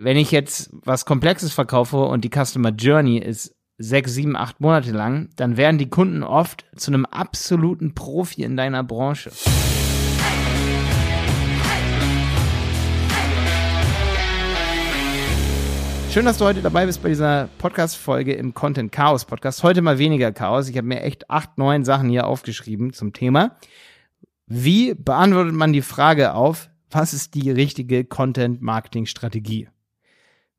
wenn ich jetzt was Komplexes verkaufe und die Customer Journey ist sechs, sieben, acht Monate lang, dann werden die Kunden oft zu einem absoluten Profi in deiner Branche. Schön, dass du heute dabei bist bei dieser Podcast-Folge im Content Chaos Podcast. Heute mal weniger Chaos. Ich habe mir echt acht, neun Sachen hier aufgeschrieben zum Thema. Wie beantwortet man die Frage auf, was ist die richtige Content-Marketing-Strategie?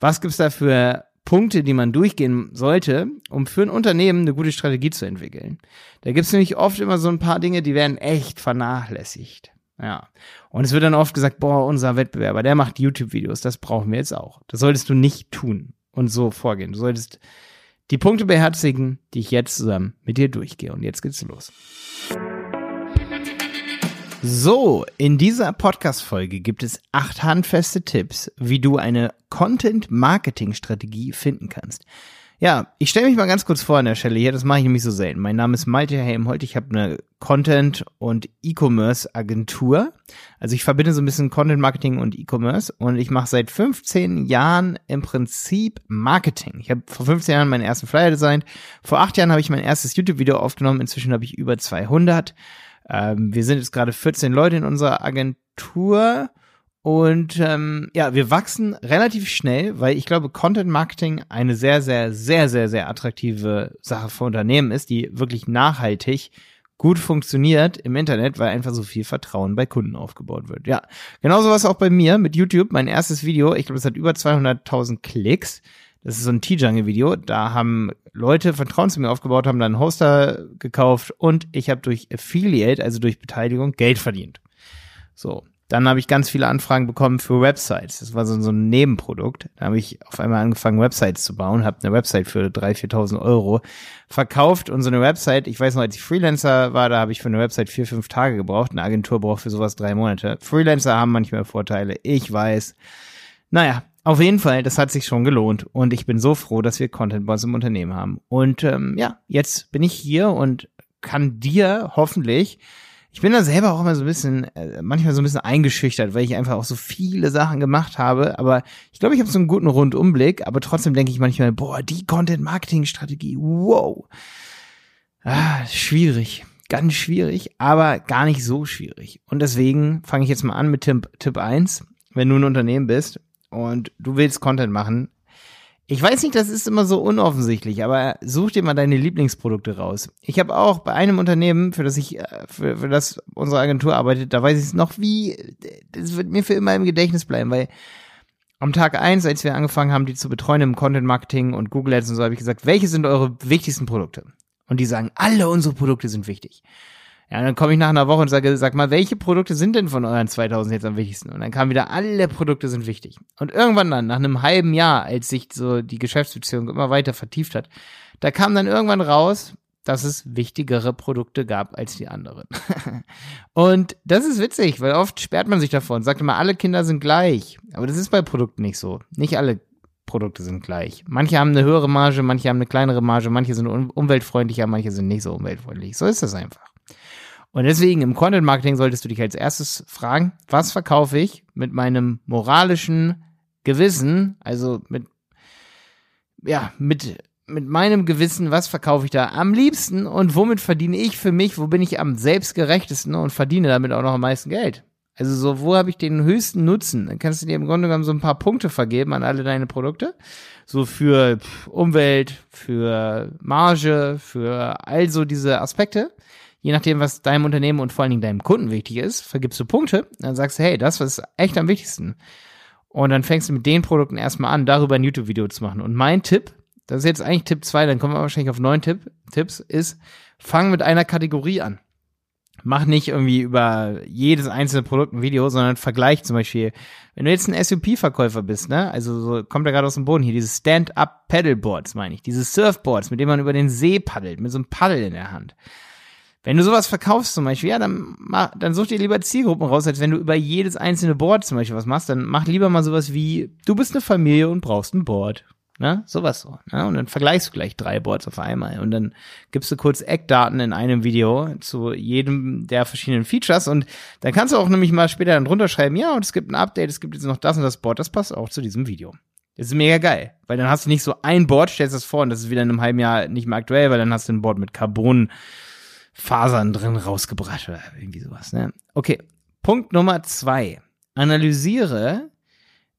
Was gibt's da für Punkte, die man durchgehen sollte, um für ein Unternehmen eine gute Strategie zu entwickeln? Da gibt's nämlich oft immer so ein paar Dinge, die werden echt vernachlässigt. Ja. Und es wird dann oft gesagt, boah, unser Wettbewerber, der macht YouTube-Videos, das brauchen wir jetzt auch. Das solltest du nicht tun und so vorgehen. Du solltest die Punkte beherzigen, die ich jetzt zusammen mit dir durchgehe. Und jetzt geht's los. So, in dieser Podcast-Folge gibt es acht handfeste Tipps, wie du eine Content-Marketing-Strategie finden kannst. Ja, ich stelle mich mal ganz kurz vor an der Stelle hier, das mache ich nämlich so selten. Mein Name ist Malte Helmholt, ich habe eine Content- und E-Commerce-Agentur. Also ich verbinde so ein bisschen Content-Marketing und E-Commerce und ich mache seit 15 Jahren im Prinzip Marketing. Ich habe vor 15 Jahren meinen ersten Flyer designt, vor acht Jahren habe ich mein erstes YouTube-Video aufgenommen, inzwischen habe ich über 200 ähm, wir sind jetzt gerade 14 Leute in unserer Agentur und ähm, ja, wir wachsen relativ schnell, weil ich glaube, Content Marketing eine sehr, sehr, sehr, sehr, sehr attraktive Sache für Unternehmen ist, die wirklich nachhaltig gut funktioniert im Internet, weil einfach so viel Vertrauen bei Kunden aufgebaut wird. Ja, genauso was auch bei mir mit YouTube. Mein erstes Video, ich glaube, es hat über 200.000 Klicks. Das ist so ein T-Jungle-Video. Da haben Leute Vertrauen zu mir aufgebaut, haben dann einen Hoster gekauft und ich habe durch Affiliate, also durch Beteiligung, Geld verdient. So. Dann habe ich ganz viele Anfragen bekommen für Websites. Das war so, so ein Nebenprodukt. Da habe ich auf einmal angefangen, Websites zu bauen, habe eine Website für 3.000, 4.000 Euro verkauft und so eine Website, ich weiß noch, als ich Freelancer war, da habe ich für eine Website vier, fünf Tage gebraucht. Eine Agentur braucht für sowas drei Monate. Freelancer haben manchmal Vorteile, ich weiß. Naja, auf jeden Fall, das hat sich schon gelohnt und ich bin so froh, dass wir Content Boss im Unternehmen haben. Und ähm, ja, jetzt bin ich hier und kann dir hoffentlich, ich bin da selber auch immer so ein bisschen, äh, manchmal so ein bisschen eingeschüchtert, weil ich einfach auch so viele Sachen gemacht habe. Aber ich glaube, ich habe so einen guten Rundumblick, aber trotzdem denke ich manchmal, boah, die Content-Marketing-Strategie, wow. Ah, schwierig ganz schwierig, aber gar nicht so schwierig. Und deswegen fange ich jetzt mal an mit Tipp, Tipp 1. Wenn du ein Unternehmen bist und du willst Content machen, ich weiß nicht, das ist immer so unoffensichtlich, aber such dir mal deine Lieblingsprodukte raus. Ich habe auch bei einem Unternehmen, für das ich, äh, für, für das unsere Agentur arbeitet, da weiß ich es noch wie, das wird mir für immer im Gedächtnis bleiben, weil am Tag eins, als wir angefangen haben, die zu betreuen im Content Marketing und Google Ads und so, habe ich gesagt, welche sind eure wichtigsten Produkte? Und die sagen, alle unsere Produkte sind wichtig. Ja, und dann komme ich nach einer Woche und sage, sag mal, welche Produkte sind denn von euren 2000 jetzt am wichtigsten? Und dann kam wieder, alle Produkte sind wichtig. Und irgendwann dann, nach einem halben Jahr, als sich so die Geschäftsbeziehung immer weiter vertieft hat, da kam dann irgendwann raus, dass es wichtigere Produkte gab als die anderen. und das ist witzig, weil oft sperrt man sich davor und sagt immer, alle Kinder sind gleich. Aber das ist bei Produkten nicht so. Nicht alle Produkte sind gleich. Manche haben eine höhere Marge, manche haben eine kleinere Marge, manche sind umweltfreundlicher, manche sind nicht so umweltfreundlich. So ist das einfach. Und deswegen im Content Marketing solltest du dich als erstes fragen, was verkaufe ich mit meinem moralischen Gewissen, also mit, ja, mit, mit meinem Gewissen, was verkaufe ich da am liebsten und womit verdiene ich für mich, wo bin ich am selbstgerechtesten und verdiene damit auch noch am meisten Geld. Also so, wo habe ich den höchsten Nutzen? Dann kannst du dir im Grunde genommen so ein paar Punkte vergeben an alle deine Produkte. So für Umwelt, für Marge, für also diese Aspekte je nachdem, was deinem Unternehmen und vor allen Dingen deinem Kunden wichtig ist, vergibst du Punkte, dann sagst du, hey, das ist echt am wichtigsten. Und dann fängst du mit den Produkten erstmal an, darüber ein YouTube-Video zu machen. Und mein Tipp, das ist jetzt eigentlich Tipp zwei, dann kommen wir wahrscheinlich auf neun Tipp, Tipps, ist, fang mit einer Kategorie an. Mach nicht irgendwie über jedes einzelne Produkt ein Video, sondern vergleich zum Beispiel, wenn du jetzt ein SUP-Verkäufer bist, ne, also so kommt er gerade aus dem Boden hier, diese Stand-Up-Paddleboards, meine ich, diese Surfboards, mit denen man über den See paddelt, mit so einem Paddel in der Hand. Wenn du sowas verkaufst zum Beispiel, ja, dann, mach, dann such dir lieber Zielgruppen raus, als wenn du über jedes einzelne Board zum Beispiel was machst. Dann mach lieber mal sowas wie, du bist eine Familie und brauchst ein Board. Ne? Sowas so. Ne? Und dann vergleichst du gleich drei Boards auf einmal. Und dann gibst du kurz Eckdaten in einem Video zu jedem der verschiedenen Features. Und dann kannst du auch nämlich mal später dann drunter schreiben, ja, und es gibt ein Update, es gibt jetzt noch das und das Board, das passt auch zu diesem Video. Das ist mega geil, weil dann hast du nicht so ein Board, stellst das vor und das ist wieder in einem halben Jahr nicht mehr aktuell, weil dann hast du ein Board mit Carbonfasern drin rausgebracht oder irgendwie sowas. Ne? Okay, Punkt Nummer zwei. Analysiere,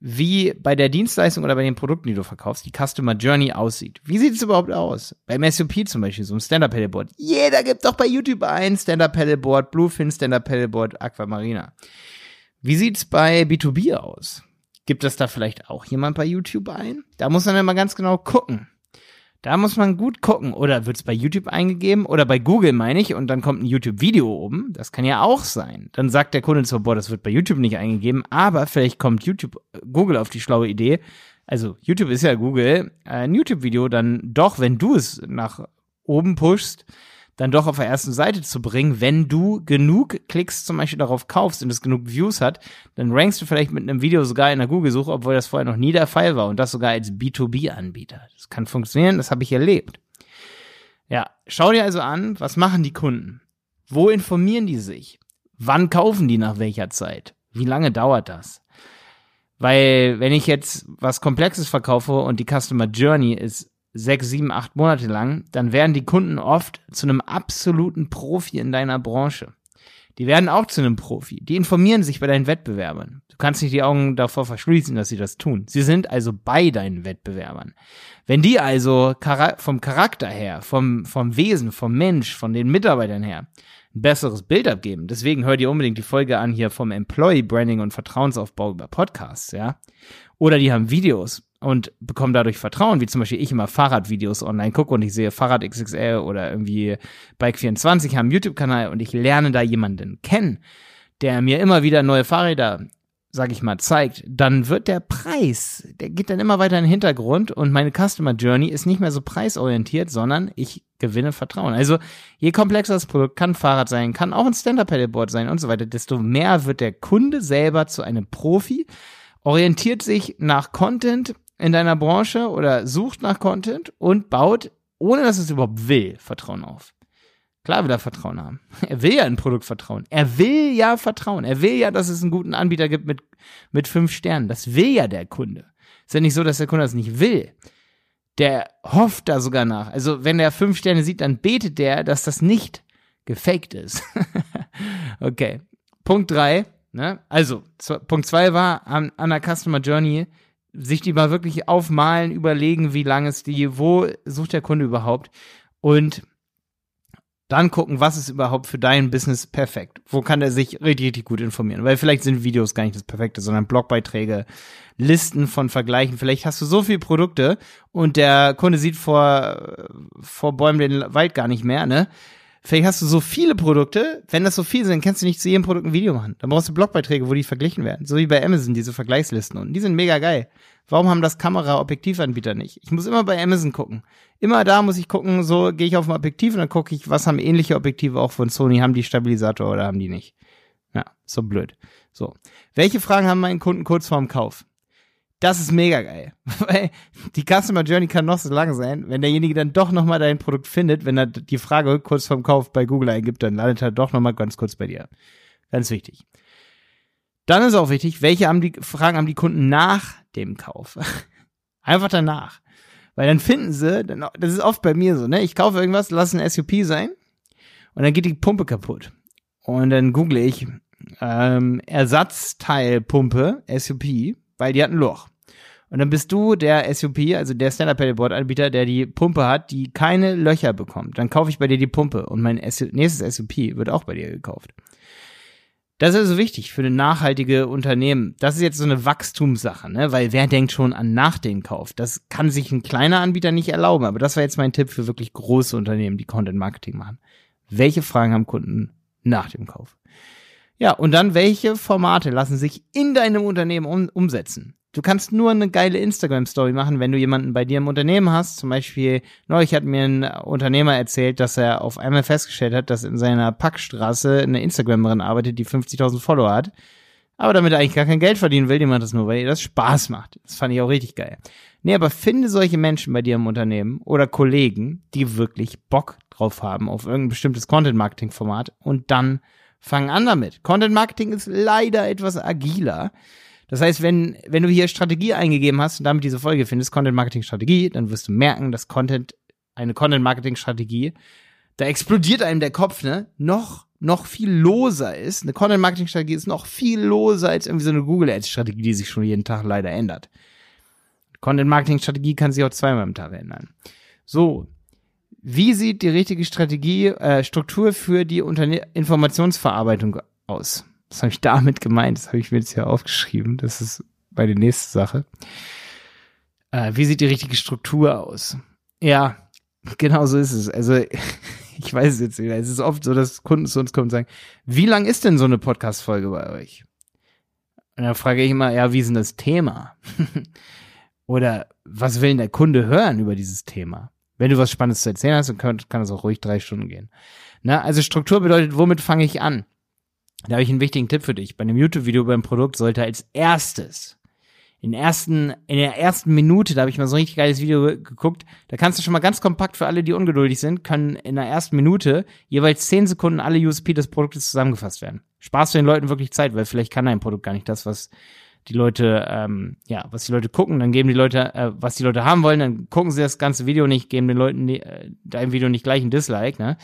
wie bei der Dienstleistung oder bei den Produkten, die du verkaufst, die Customer Journey aussieht. Wie sieht es überhaupt aus? Beim SUP zum Beispiel, so ein Stand-Up-Paddleboard. Jeder gibt doch bei YouTube ein Stand-Up-Paddleboard, Bluefin Stand-Up-Paddleboard, Aquamarina. Wie sieht's bei B2B aus? Gibt es da vielleicht auch jemand bei YouTube ein? Da muss man immer ganz genau gucken. Da muss man gut gucken. Oder wird es bei YouTube eingegeben oder bei Google, meine ich, und dann kommt ein YouTube-Video oben. Das kann ja auch sein. Dann sagt der Kunde zwar, boah, das wird bei YouTube nicht eingegeben, aber vielleicht kommt YouTube, Google auf die schlaue Idee. Also YouTube ist ja Google, ein YouTube-Video dann doch, wenn du es nach oben pushst, dann doch auf der ersten Seite zu bringen. Wenn du genug Klicks zum Beispiel darauf kaufst und es genug Views hat, dann rankst du vielleicht mit einem Video sogar in der Google-Suche, obwohl das vorher noch nie der Fall war und das sogar als B2B-Anbieter. Das kann funktionieren, das habe ich erlebt. Ja, schau dir also an, was machen die Kunden? Wo informieren die sich? Wann kaufen die nach welcher Zeit? Wie lange dauert das? Weil wenn ich jetzt was Komplexes verkaufe und die Customer Journey ist sechs, sieben, acht Monate lang, dann werden die Kunden oft zu einem absoluten Profi in deiner Branche. Die werden auch zu einem Profi. Die informieren sich bei deinen Wettbewerbern. Du kannst nicht die Augen davor verschließen, dass sie das tun. Sie sind also bei deinen Wettbewerbern. Wenn die also vom Charakter her, vom, vom Wesen, vom Mensch, von den Mitarbeitern her ein besseres Bild abgeben, deswegen hör dir unbedingt die Folge an hier vom Employee Branding und Vertrauensaufbau über Podcasts, ja. Oder die haben Videos, und bekomme dadurch Vertrauen, wie zum Beispiel ich immer Fahrradvideos online gucke und ich sehe Fahrrad XXL oder irgendwie Bike24 haben YouTube-Kanal und ich lerne da jemanden kennen, der mir immer wieder neue Fahrräder, sag ich mal, zeigt, dann wird der Preis, der geht dann immer weiter in den Hintergrund und meine Customer Journey ist nicht mehr so preisorientiert, sondern ich gewinne Vertrauen. Also je komplexer das Produkt kann Fahrrad sein, kann auch ein Stand-Up-Paddleboard sein und so weiter, desto mehr wird der Kunde selber zu einem Profi, orientiert sich nach Content, in deiner Branche oder sucht nach Content und baut, ohne dass es überhaupt will, Vertrauen auf. Klar will er Vertrauen haben. Er will ja ein Produkt vertrauen. Er will ja Vertrauen. Er will ja, dass es einen guten Anbieter gibt mit, mit fünf Sternen. Das will ja der Kunde. Ist ja nicht so, dass der Kunde das nicht will. Der hofft da sogar nach. Also, wenn er fünf Sterne sieht, dann betet der, dass das nicht gefaked ist. okay. Punkt drei. Ne? Also, Punkt zwei war an, an der Customer Journey sich die mal wirklich aufmalen, überlegen, wie lang ist die, wo sucht der Kunde überhaupt und dann gucken, was ist überhaupt für dein Business perfekt. Wo kann er sich richtig, richtig gut informieren? Weil vielleicht sind Videos gar nicht das Perfekte, sondern Blogbeiträge, Listen von Vergleichen. Vielleicht hast du so viele Produkte und der Kunde sieht vor, vor Bäumen den Wald gar nicht mehr, ne? Vielleicht hast du so viele Produkte, wenn das so viele sind, kannst du nicht zu jedem Produkt ein Video machen. Dann brauchst du Blogbeiträge, wo die verglichen werden. So wie bei Amazon, diese Vergleichslisten. Und die sind mega geil. Warum haben das Kamera-Objektivanbieter nicht? Ich muss immer bei Amazon gucken. Immer da muss ich gucken, so gehe ich auf ein Objektiv und dann gucke ich, was haben ähnliche Objektive auch von Sony, haben die Stabilisator oder haben die nicht? Ja, so blöd. So. Welche Fragen haben meine Kunden kurz vorm Kauf? Das ist mega geil. Weil die Customer Journey kann noch so lang sein. Wenn derjenige dann doch nochmal dein Produkt findet, wenn er die Frage kurz vorm Kauf bei Google eingibt, dann landet er doch nochmal ganz kurz bei dir. Ganz wichtig. Dann ist auch wichtig, welche haben die, Fragen haben die Kunden nach dem Kauf? Einfach danach. Weil dann finden sie, das ist oft bei mir so, ne? Ich kaufe irgendwas, lass ein SUP sein und dann geht die Pumpe kaputt. Und dann google ich ähm, Ersatzteilpumpe, SUP, weil die hat ein Loch. Und dann bist du der SUP, also der Stand-Up-Paddleboard-Anbieter, der die Pumpe hat, die keine Löcher bekommt. Dann kaufe ich bei dir die Pumpe und mein nächstes SUP wird auch bei dir gekauft. Das ist also wichtig für eine nachhaltige Unternehmen. Das ist jetzt so eine Wachstumssache, ne? Weil wer denkt schon an nach dem Kauf? Das kann sich ein kleiner Anbieter nicht erlauben. Aber das war jetzt mein Tipp für wirklich große Unternehmen, die Content Marketing machen. Welche Fragen haben Kunden nach dem Kauf? Ja, und dann welche Formate lassen sich in deinem Unternehmen um, umsetzen? Du kannst nur eine geile Instagram-Story machen, wenn du jemanden bei dir im Unternehmen hast. Zum Beispiel, neulich hat mir ein Unternehmer erzählt, dass er auf einmal festgestellt hat, dass in seiner Packstraße eine Instagramerin arbeitet, die 50.000 Follower hat. Aber damit er eigentlich gar kein Geld verdienen will, die macht das nur, weil ihr das Spaß macht. Das fand ich auch richtig geil. Nee, aber finde solche Menschen bei dir im Unternehmen oder Kollegen, die wirklich Bock drauf haben auf irgendein bestimmtes Content-Marketing-Format und dann fang an damit. Content Marketing ist leider etwas agiler. Das heißt, wenn, wenn du hier Strategie eingegeben hast und damit diese Folge findest, Content Marketing Strategie, dann wirst du merken, dass Content, eine Content Marketing Strategie, da explodiert einem der Kopf, ne, noch, noch viel loser ist. Eine Content Marketing Strategie ist noch viel loser als irgendwie so eine Google Ads Strategie, die sich schon jeden Tag leider ändert. Content Marketing Strategie kann sich auch zweimal am Tag ändern. So. Wie sieht die richtige Strategie, äh, Struktur für die Unterne Informationsverarbeitung aus? Was habe ich damit gemeint? Das habe ich mir jetzt hier aufgeschrieben. Das ist meine nächste Sache. Äh, wie sieht die richtige Struktur aus? Ja, genau so ist es. Also ich weiß es jetzt nicht. Es ist oft so, dass Kunden zu uns kommen und sagen, wie lang ist denn so eine Podcast-Folge bei euch? Und dann frage ich immer, ja, wie ist denn das Thema? Oder was will denn der Kunde hören über dieses Thema? Wenn du was Spannendes zu erzählen hast, dann kann, kann es auch ruhig drei Stunden gehen. Na, also Struktur bedeutet, womit fange ich an? Da habe ich einen wichtigen Tipp für dich. Bei einem YouTube-Video beim Produkt sollte als erstes in, ersten, in der ersten Minute, da habe ich mal so ein richtig geiles Video geguckt, da kannst du schon mal ganz kompakt für alle, die ungeduldig sind, können in der ersten Minute jeweils zehn Sekunden alle USP des Produktes zusammengefasst werden. Spaß für den Leuten wirklich Zeit, weil vielleicht kann dein Produkt gar nicht das, was die Leute, ähm, ja, was die Leute gucken, dann geben die Leute, äh, was die Leute haben wollen, dann gucken sie das ganze Video nicht, geben den Leuten äh, dein Video nicht gleich ein Dislike, ne?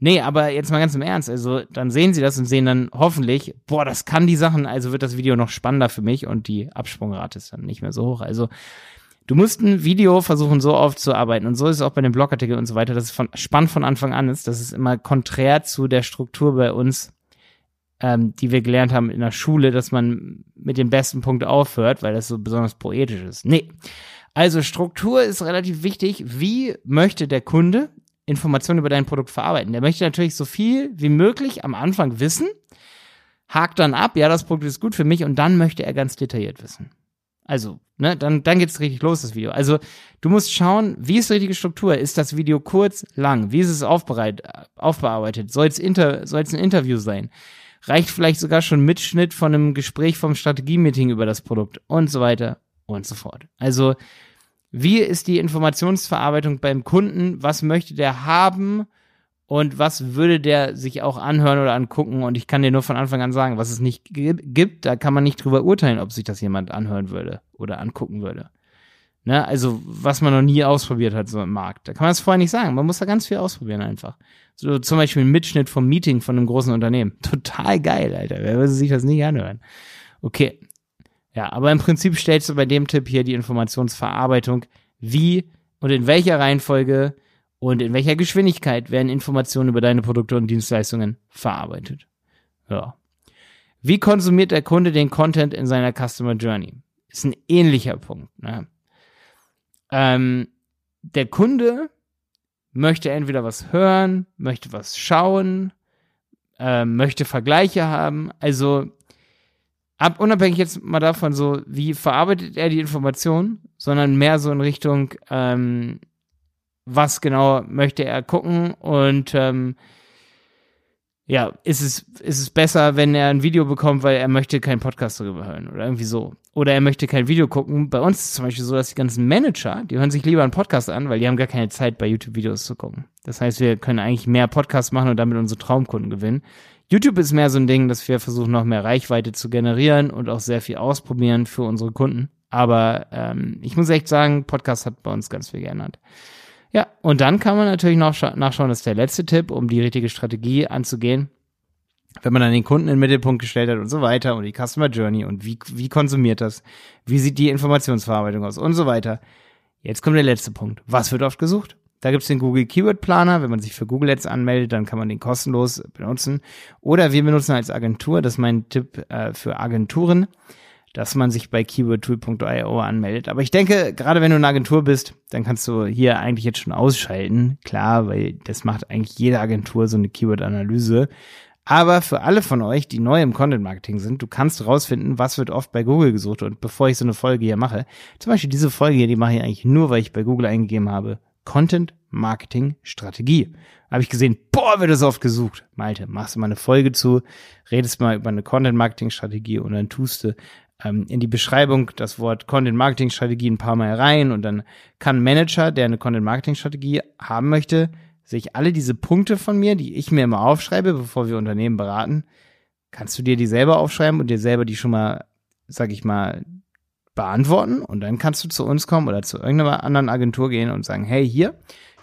Nee, aber jetzt mal ganz im Ernst, also dann sehen sie das und sehen dann hoffentlich, boah, das kann die Sachen, also wird das Video noch spannender für mich und die Absprungrate ist dann nicht mehr so hoch. Also du musst ein Video versuchen, so aufzuarbeiten und so ist es auch bei den Blogartikeln und so weiter, dass es von, spannend von Anfang an ist, dass es immer konträr zu der Struktur bei uns, ähm, die wir gelernt haben in der Schule, dass man mit dem besten Punkt aufhört, weil das so besonders poetisch ist. Nee. Also Struktur ist relativ wichtig. Wie möchte der Kunde Informationen über dein Produkt verarbeiten. Der möchte natürlich so viel wie möglich am Anfang wissen, hakt dann ab, ja, das Produkt ist gut für mich und dann möchte er ganz detailliert wissen. Also, ne, dann, dann geht's richtig los, das Video. Also, du musst schauen, wie ist die richtige Struktur? Ist das Video kurz, lang? Wie ist es aufbereit, aufbearbeitet? Soll es inter, soll es ein Interview sein? Reicht vielleicht sogar schon Mitschnitt von einem Gespräch vom Strategie-Meeting über das Produkt und so weiter und so fort. Also, wie ist die Informationsverarbeitung beim Kunden? Was möchte der haben? Und was würde der sich auch anhören oder angucken? Und ich kann dir nur von Anfang an sagen, was es nicht gibt, da kann man nicht drüber urteilen, ob sich das jemand anhören würde oder angucken würde. Ne? Also, was man noch nie ausprobiert hat, so im Markt. Da kann man es vorher nicht sagen. Man muss da ganz viel ausprobieren einfach. So zum Beispiel ein Mitschnitt vom Meeting von einem großen Unternehmen. Total geil, Alter. Wer würde sich das nicht anhören? Okay, ja, aber im Prinzip stellst du bei dem Tipp hier die Informationsverarbeitung, wie und in welcher Reihenfolge und in welcher Geschwindigkeit werden Informationen über deine Produkte und Dienstleistungen verarbeitet. Ja. Wie konsumiert der Kunde den Content in seiner Customer Journey? Ist ein ähnlicher Punkt. Ne? Ähm, der Kunde möchte entweder was hören, möchte was schauen, äh, möchte Vergleiche haben. Also ab, unabhängig jetzt mal davon, so wie verarbeitet er die Information, sondern mehr so in Richtung, ähm, was genau möchte er gucken und ähm, ja, ist es, ist es besser, wenn er ein Video bekommt, weil er möchte keinen Podcast darüber hören oder irgendwie so. Oder er möchte kein Video gucken. Bei uns ist es zum Beispiel so, dass die ganzen Manager, die hören sich lieber einen Podcast an, weil die haben gar keine Zeit, bei YouTube-Videos zu gucken. Das heißt, wir können eigentlich mehr Podcasts machen und damit unsere Traumkunden gewinnen. YouTube ist mehr so ein Ding, dass wir versuchen, noch mehr Reichweite zu generieren und auch sehr viel ausprobieren für unsere Kunden. Aber ähm, ich muss echt sagen, Podcast hat bei uns ganz viel geändert. Ja, und dann kann man natürlich noch nachschauen, das ist der letzte Tipp, um die richtige Strategie anzugehen. Wenn man dann den Kunden in den Mittelpunkt gestellt hat und so weiter und die Customer Journey und wie, wie konsumiert das, wie sieht die Informationsverarbeitung aus und so weiter. Jetzt kommt der letzte Punkt. Was wird oft gesucht? Da gibt's den Google Keyword Planer. Wenn man sich für Google Ads anmeldet, dann kann man den kostenlos benutzen. Oder wir benutzen als Agentur, das ist mein Tipp äh, für Agenturen, dass man sich bei keywordtool.io anmeldet. Aber ich denke, gerade wenn du eine Agentur bist, dann kannst du hier eigentlich jetzt schon ausschalten. Klar, weil das macht eigentlich jede Agentur so eine Keyword-Analyse. Aber für alle von euch, die neu im Content Marketing sind, du kannst rausfinden, was wird oft bei Google gesucht. Und bevor ich so eine Folge hier mache, zum Beispiel diese Folge hier, die mache ich eigentlich nur, weil ich bei Google eingegeben habe, Content Marketing Strategie. Habe ich gesehen, boah, wird das oft gesucht. Malte, machst du mal eine Folge zu, redest mal über eine Content Marketing Strategie und dann tust du ähm, in die Beschreibung das Wort Content Marketing Strategie ein paar Mal rein und dann kann Manager, der eine Content Marketing Strategie haben möchte, sich alle diese Punkte von mir, die ich mir immer aufschreibe, bevor wir Unternehmen beraten, kannst du dir die selber aufschreiben und dir selber die schon mal sag ich mal, beantworten? Und dann kannst du zu uns kommen oder zu irgendeiner anderen Agentur gehen und sagen, hey, hier,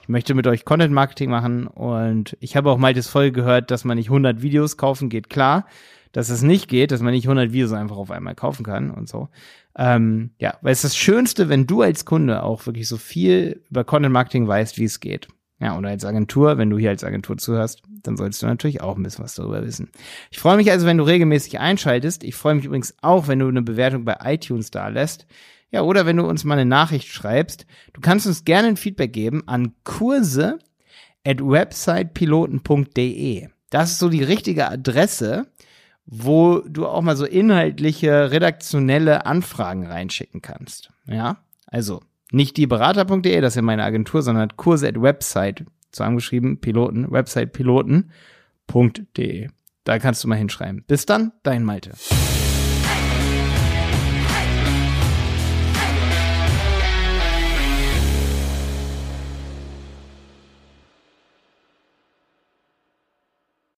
ich möchte mit euch Content Marketing machen und ich habe auch mal das voll gehört, dass man nicht 100 Videos kaufen geht, klar, dass es nicht geht, dass man nicht 100 Videos einfach auf einmal kaufen kann und so. Ähm, ja, weil es ist das Schönste, wenn du als Kunde auch wirklich so viel über Content Marketing weißt, wie es geht. Ja, oder als Agentur, wenn du hier als Agentur zuhörst, dann solltest du natürlich auch ein bisschen was darüber wissen. Ich freue mich also, wenn du regelmäßig einschaltest. Ich freue mich übrigens auch, wenn du eine Bewertung bei iTunes da lässt. Ja, oder wenn du uns mal eine Nachricht schreibst. Du kannst uns gerne ein Feedback geben an kurse at websitepiloten.de. Das ist so die richtige Adresse, wo du auch mal so inhaltliche, redaktionelle Anfragen reinschicken kannst. Ja, also nicht die Berater.de, das ist ja meine Agentur, sondern Kurse at Website, zusammengeschrieben, Piloten, Website piloten.de. Da kannst du mal hinschreiben. Bis dann, dein Malte.